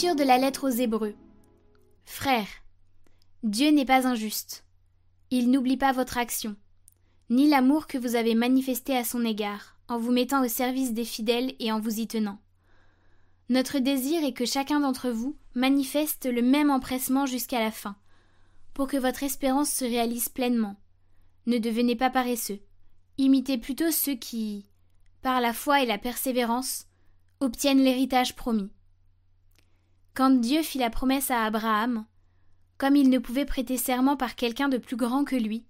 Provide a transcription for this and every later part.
De la lettre aux Hébreux. Frères, Dieu n'est pas injuste. Il n'oublie pas votre action, ni l'amour que vous avez manifesté à son égard, en vous mettant au service des fidèles et en vous y tenant. Notre désir est que chacun d'entre vous manifeste le même empressement jusqu'à la fin, pour que votre espérance se réalise pleinement. Ne devenez pas paresseux. Imitez plutôt ceux qui, par la foi et la persévérance, obtiennent l'héritage promis. Quand Dieu fit la promesse à Abraham, comme il ne pouvait prêter serment par quelqu'un de plus grand que lui,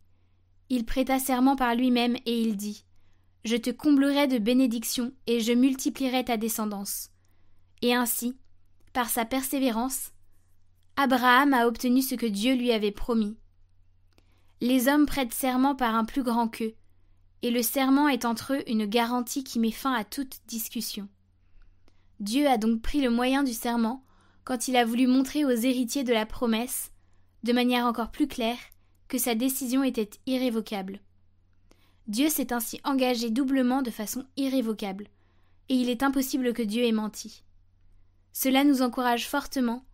il prêta serment par lui-même et il dit Je te comblerai de bénédictions et je multiplierai ta descendance. Et ainsi, par sa persévérance, Abraham a obtenu ce que Dieu lui avait promis. Les hommes prêtent serment par un plus grand qu'eux, et le serment est entre eux une garantie qui met fin à toute discussion. Dieu a donc pris le moyen du serment quand il a voulu montrer aux héritiers de la promesse, de manière encore plus claire, que sa décision était irrévocable. Dieu s'est ainsi engagé doublement de façon irrévocable, et il est impossible que Dieu ait menti. Cela nous encourage fortement,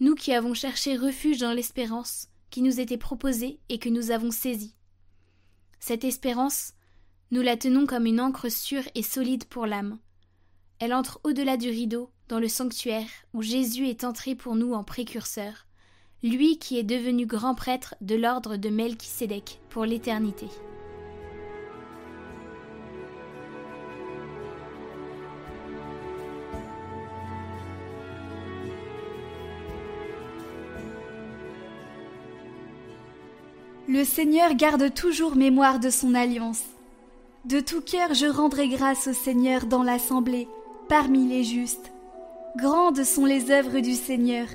nous qui avons cherché refuge dans l'espérance qui nous était proposée et que nous avons saisie. Cette espérance, nous la tenons comme une encre sûre et solide pour l'âme. Elle entre au-delà du rideau, dans le sanctuaire, où Jésus est entré pour nous en précurseur, lui qui est devenu grand prêtre de l'ordre de Melchisédek pour l'éternité. Le Seigneur garde toujours mémoire de son alliance. De tout cœur je rendrai grâce au Seigneur dans l'assemblée, parmi les justes. Grandes sont les œuvres du Seigneur,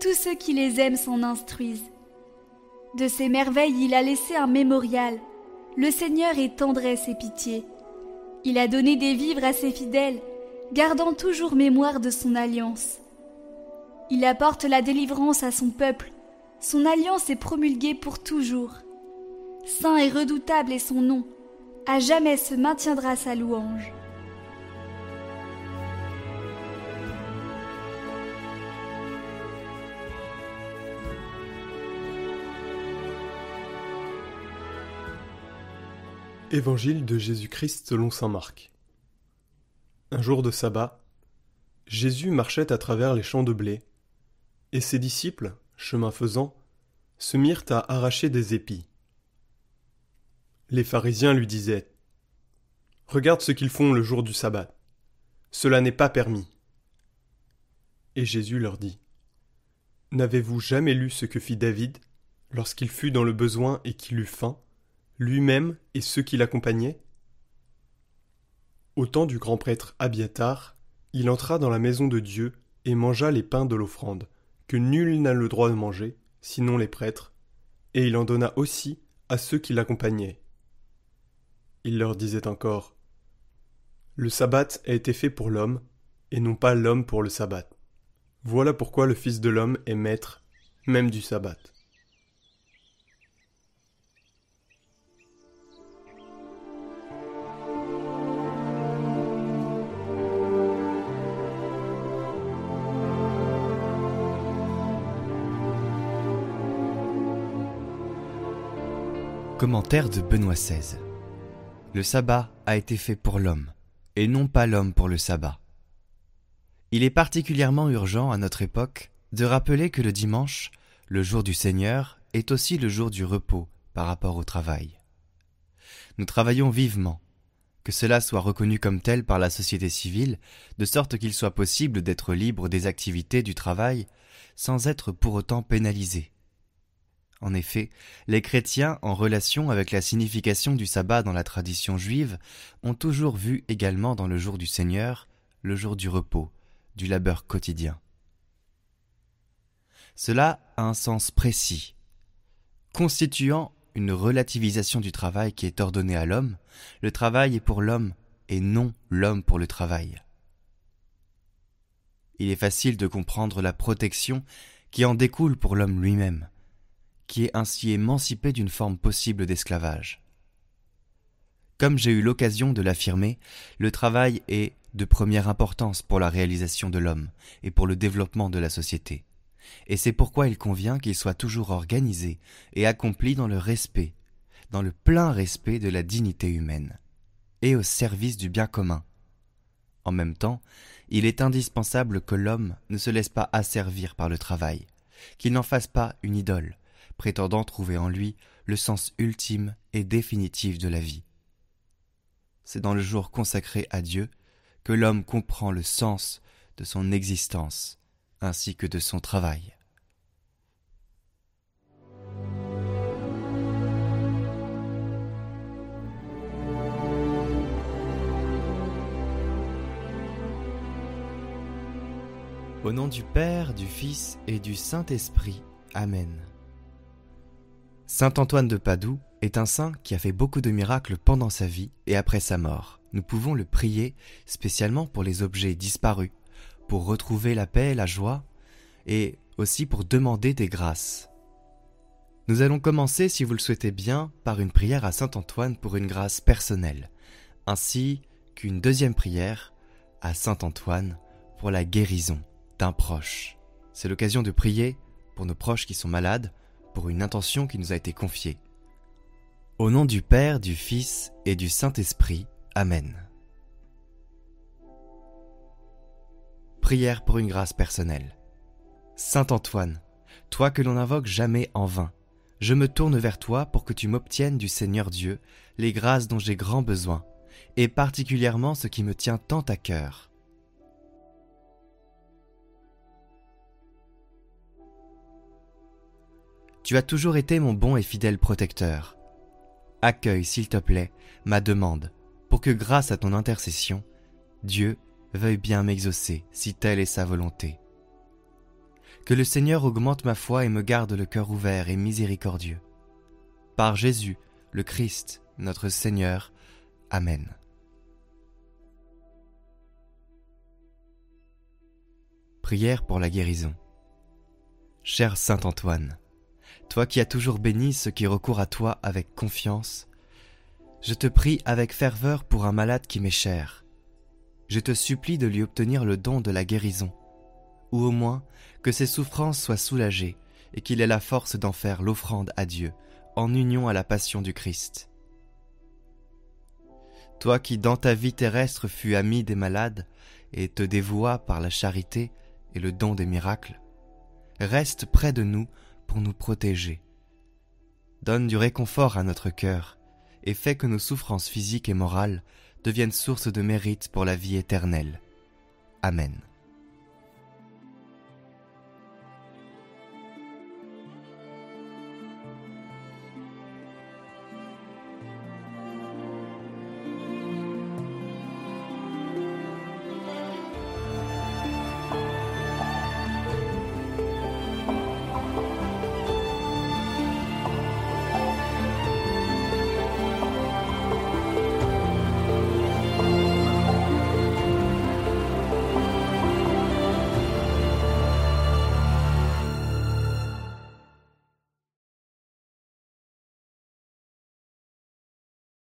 tous ceux qui les aiment s'en instruisent. De ses merveilles il a laissé un mémorial. Le Seigneur est tendresse et pitié. Il a donné des vivres à ses fidèles, gardant toujours mémoire de son alliance. Il apporte la délivrance à son peuple, son alliance est promulguée pour toujours. Saint et redoutable est son nom, à jamais se maintiendra sa louange. Évangile de Jésus-Christ selon saint Marc. Un jour de sabbat, Jésus marchait à travers les champs de blé, et ses disciples, chemin faisant, se mirent à arracher des épis. Les pharisiens lui disaient Regarde ce qu'ils font le jour du sabbat. Cela n'est pas permis. Et Jésus leur dit N'avez-vous jamais lu ce que fit David lorsqu'il fut dans le besoin et qu'il eut faim, lui-même et ceux qui l'accompagnaient Au temps du grand prêtre Abiatar, il entra dans la maison de Dieu et mangea les pains de l'offrande que nul n'a le droit de manger, sinon les prêtres, et il en donna aussi à ceux qui l'accompagnaient. Il leur disait encore Le sabbat a été fait pour l'homme, et non pas l'homme pour le sabbat. Voilà pourquoi le Fils de l'homme est maître même du sabbat. Commentaire de Benoît XVI. Le sabbat a été fait pour l'homme, et non pas l'homme pour le sabbat. Il est particulièrement urgent à notre époque de rappeler que le dimanche, le jour du Seigneur, est aussi le jour du repos par rapport au travail. Nous travaillons vivement, que cela soit reconnu comme tel par la société civile, de sorte qu'il soit possible d'être libre des activités du travail sans être pour autant pénalisé. En effet, les chrétiens, en relation avec la signification du sabbat dans la tradition juive, ont toujours vu également dans le jour du Seigneur le jour du repos, du labeur quotidien. Cela a un sens précis. Constituant une relativisation du travail qui est ordonné à l'homme, le travail est pour l'homme et non l'homme pour le travail. Il est facile de comprendre la protection qui en découle pour l'homme lui-même qui est ainsi émancipé d'une forme possible d'esclavage. Comme j'ai eu l'occasion de l'affirmer, le travail est de première importance pour la réalisation de l'homme et pour le développement de la société. Et c'est pourquoi il convient qu'il soit toujours organisé et accompli dans le respect, dans le plein respect de la dignité humaine, et au service du bien commun. En même temps, il est indispensable que l'homme ne se laisse pas asservir par le travail, qu'il n'en fasse pas une idole, prétendant trouver en lui le sens ultime et définitif de la vie. C'est dans le jour consacré à Dieu que l'homme comprend le sens de son existence ainsi que de son travail. Au nom du Père, du Fils et du Saint-Esprit. Amen. Saint Antoine de Padoue est un saint qui a fait beaucoup de miracles pendant sa vie et après sa mort. Nous pouvons le prier spécialement pour les objets disparus, pour retrouver la paix, la joie, et aussi pour demander des grâces. Nous allons commencer, si vous le souhaitez bien, par une prière à Saint Antoine pour une grâce personnelle, ainsi qu'une deuxième prière à Saint Antoine pour la guérison d'un proche. C'est l'occasion de prier pour nos proches qui sont malades, pour une intention qui nous a été confiée. Au nom du Père, du Fils et du Saint-Esprit. Amen. Prière pour une grâce personnelle. Saint Antoine, toi que l'on invoque jamais en vain, je me tourne vers toi pour que tu m'obtiennes du Seigneur Dieu les grâces dont j'ai grand besoin, et particulièrement ce qui me tient tant à cœur Tu as toujours été mon bon et fidèle protecteur. Accueille, s'il te plaît, ma demande, pour que grâce à ton intercession, Dieu veuille bien m'exaucer, si telle est sa volonté. Que le Seigneur augmente ma foi et me garde le cœur ouvert et miséricordieux. Par Jésus, le Christ, notre Seigneur. Amen. Prière pour la guérison. Cher Saint Antoine, toi qui as toujours béni ceux qui recourent à toi avec confiance, je te prie avec ferveur pour un malade qui m'est cher. Je te supplie de lui obtenir le don de la guérison, ou au moins que ses souffrances soient soulagées et qu'il ait la force d'en faire l'offrande à Dieu, en union à la passion du Christ. Toi qui dans ta vie terrestre fus ami des malades et te dévoua par la charité et le don des miracles, reste près de nous nous protéger. Donne du réconfort à notre cœur et fais que nos souffrances physiques et morales deviennent source de mérite pour la vie éternelle. Amen.